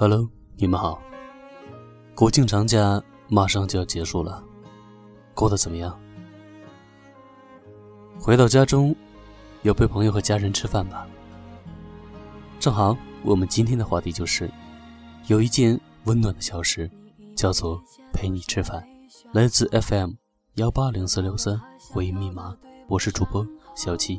Hello，你们好。国庆长假马上就要结束了，过得怎么样？回到家中，有陪朋友和家人吃饭吧？正好，我们今天的话题就是，有一件温暖的小事，叫做陪你吃饭。来自 FM 幺八零四六三回忆密码，我是主播小七。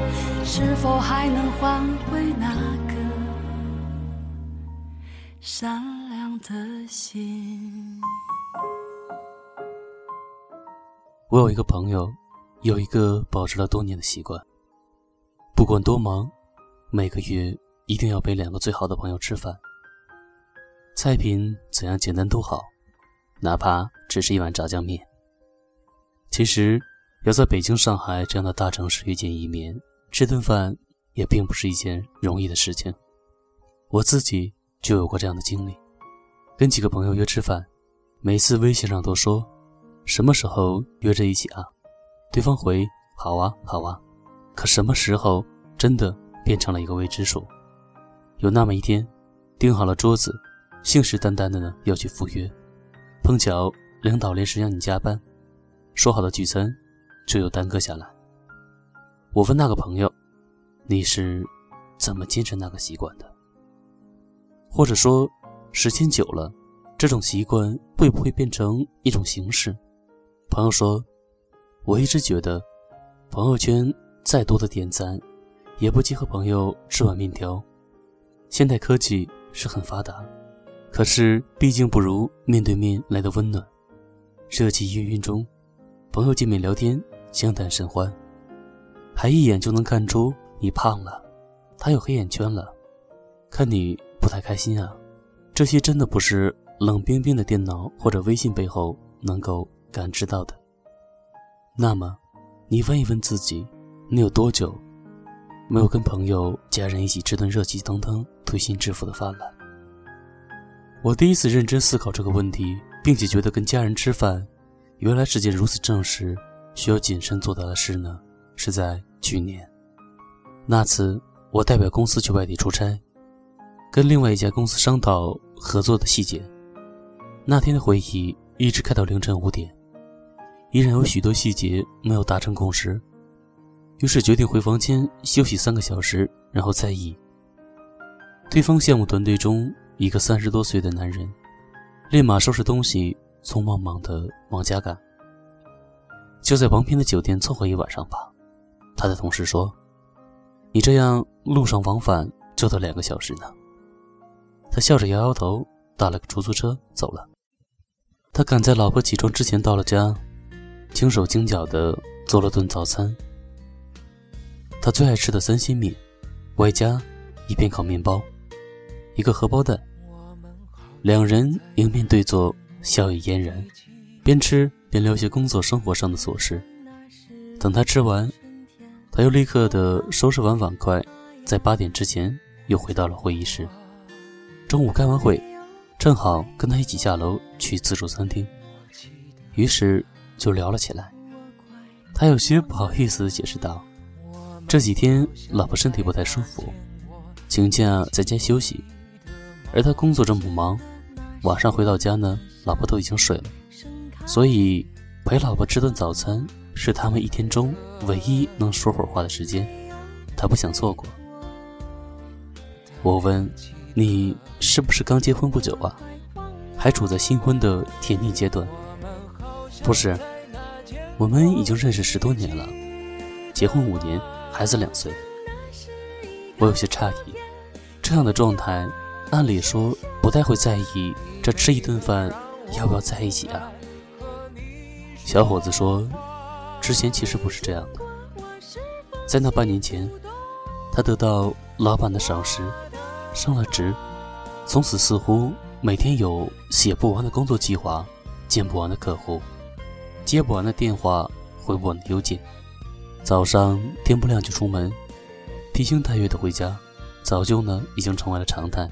是否还能换回那个善良的心？我有一个朋友，有一个保持了多年的习惯，不管多忙，每个月一定要陪两个最好的朋友吃饭。菜品怎样简单都好，哪怕只是一碗炸酱面。其实，要在北京、上海这样的大城市遇见一面。吃顿饭也并不是一件容易的事情，我自己就有过这样的经历。跟几个朋友约吃饭，每次微信上都说什么时候约着一起啊，对方回好啊好啊，可什么时候真的变成了一个未知数。有那么一天，订好了桌子，信誓旦旦的呢要去赴约，碰巧领导临时让你加班，说好的聚餐就又耽搁下来。我问那个朋友：“你是怎么坚持那个习惯的？或者说，时间久了，这种习惯会不会变成一种形式？”朋友说：“我一直觉得，朋友圈再多的点赞，也不及和朋友吃碗面条。现代科技是很发达，可是毕竟不如面对面来的温暖。热气氤氲中，朋友见面聊天，相谈甚欢。”还一眼就能看出你胖了，他有黑眼圈了，看你不太开心啊。这些真的不是冷冰冰的电脑或者微信背后能够感知到的。那么，你问一问自己，你有多久没有跟朋友、家人一起吃顿热气腾腾、推心置腹的饭了？我第一次认真思考这个问题，并且觉得跟家人吃饭，原来是件如此正式、需要谨慎做到的事呢。是在去年，那次我代表公司去外地出差，跟另外一家公司商讨合作的细节。那天的会议一直开到凌晨五点，依然有许多细节没有达成共识，于是决定回房间休息三个小时，然后再议。对方项目团队中一个三十多岁的男人，立马收拾东西，匆忙忙的往家赶。就在旁边的酒店凑合一晚上吧。他的同事说：“你这样路上往返就得两个小时呢。”他笑着摇摇头，打了个出租车走了。他赶在老婆起床之前到了家，轻手轻脚的做了顿早餐。他最爱吃的三鲜面，外加一片烤面包，一个荷包蛋。两人迎面对坐，笑语嫣然，边吃边聊些工作生活上的琐事。等他吃完。他又立刻的收拾完碗筷，在八点之前又回到了会议室。中午开完会，正好跟他一起下楼去自助餐厅，于是就聊了起来。他有些不好意思的解释道：“这几天老婆身体不太舒服，请假在家休息。而他工作这么忙，晚上回到家呢，老婆都已经睡了，所以陪老婆吃顿早餐。”是他们一天中唯一能说会儿话的时间，他不想错过。我问：“你是不是刚结婚不久啊？还处在新婚的甜蜜阶段？”不是，我们已经认识十多年了，结婚五年，孩子两岁。我有些诧异，这样的状态，按理说不太会在意这吃一顿饭要不要在一起啊。小伙子说，之前其实不是这样的，在那半年前，他得到老板的赏识，升了职，从此似乎每天有写不完的工作计划，见不完的客户，接不完的电话，回不完的邮件，早上天不亮就出门。披星戴月的回家，早就呢已经成为了常态，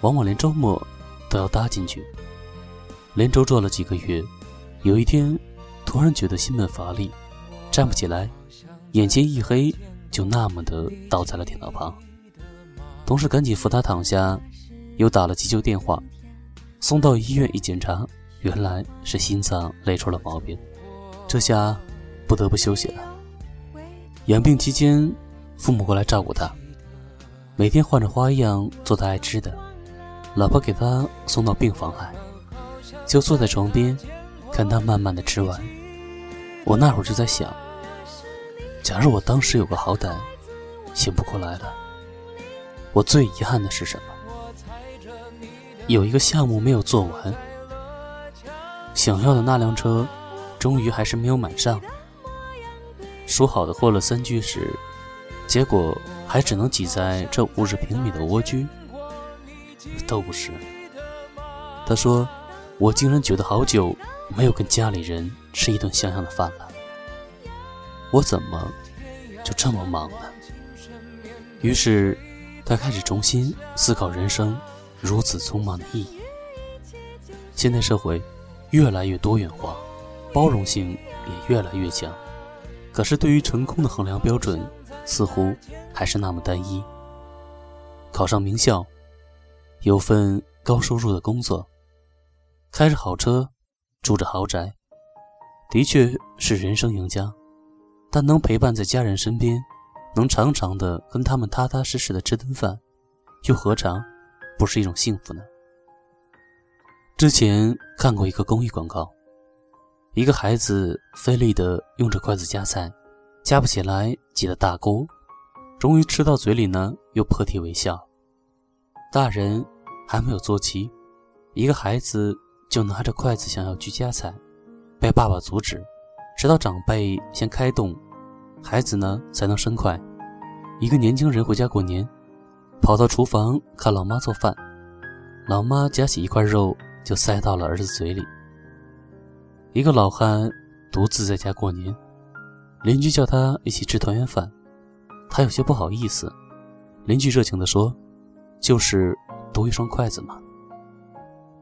往往连周末都要搭进去。连轴转了几个月，有一天突然觉得心闷乏力，站不起来，眼前一黑，就那么的倒在了电脑旁。同事赶紧扶他躺下，又打了急救电话，送到医院一检查，原来是心脏累出了毛病，这下不得不休息了。养病期间。父母过来照顾他，每天换着花样做他爱吃的，老婆给他送到病房来，就坐在床边，看他慢慢的吃完。我那会儿就在想，假如我当时有个好歹，醒不过来了，我最遗憾的是什么？有一个项目没有做完，想要的那辆车，终于还是没有买上。说好的货了三居室。结果还只能挤在这五十平米的蜗居，都不是。他说：“我竟然觉得好久没有跟家里人吃一顿像样的饭了。我怎么就这么忙呢？”于是他开始重新思考人生如此匆忙的意义。现代社会越来越多元化，包容性也越来越强，可是对于成功的衡量标准。似乎还是那么单一。考上名校，有份高收入的工作，开着好车，住着豪宅，的确是人生赢家。但能陪伴在家人身边，能常常的跟他们踏踏实实的吃顿饭，又何尝不是一种幸福呢？之前看过一个公益广告，一个孩子费力的用着筷子夹菜。夹不起来，挤了大锅，终于吃到嘴里呢，又破涕为笑。大人还没有坐齐，一个孩子就拿着筷子想要去夹菜，被爸爸阻止，直到长辈先开动，孩子呢才能伸快。一个年轻人回家过年，跑到厨房看老妈做饭，老妈夹起一块肉就塞到了儿子嘴里。一个老汉独自在家过年。邻居叫他一起吃团圆饭，他有些不好意思。邻居热情地说：“就是多一双筷子嘛。”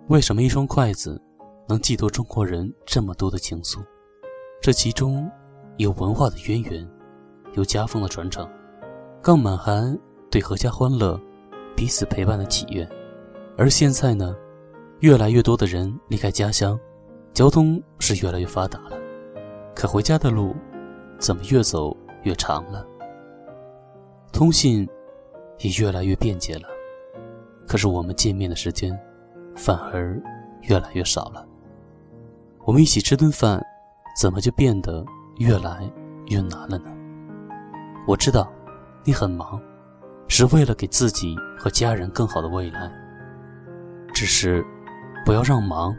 为什么一双筷子能寄托中国人这么多的情愫？这其中有文化的渊源，有家风的传承，更满含对阖家欢乐、彼此陪伴的祈愿。而现在呢，越来越多的人离开家乡，交通是越来越发达了，可回家的路。怎么越走越长了？通信也越来越便捷了，可是我们见面的时间反而越来越少了。我们一起吃顿饭，怎么就变得越来越难了呢？我知道你很忙，是为了给自己和家人更好的未来。只是不要让忙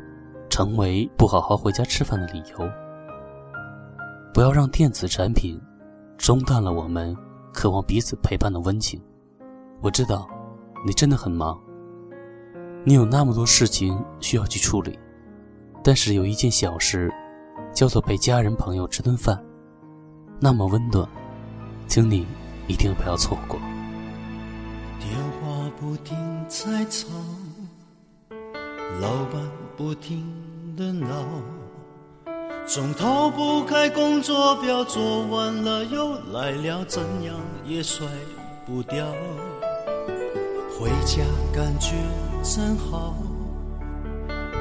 成为不好好回家吃饭的理由。不要让电子产品中断了我们渴望彼此陪伴的温情。我知道你真的很忙，你有那么多事情需要去处理，但是有一件小事，叫做陪家人朋友吃顿饭，那么温暖，请你一定不要错过。电话不停在吵，老板不停的闹。总逃不开工作表，做完了又来了，怎样也甩不掉。回家感觉真好，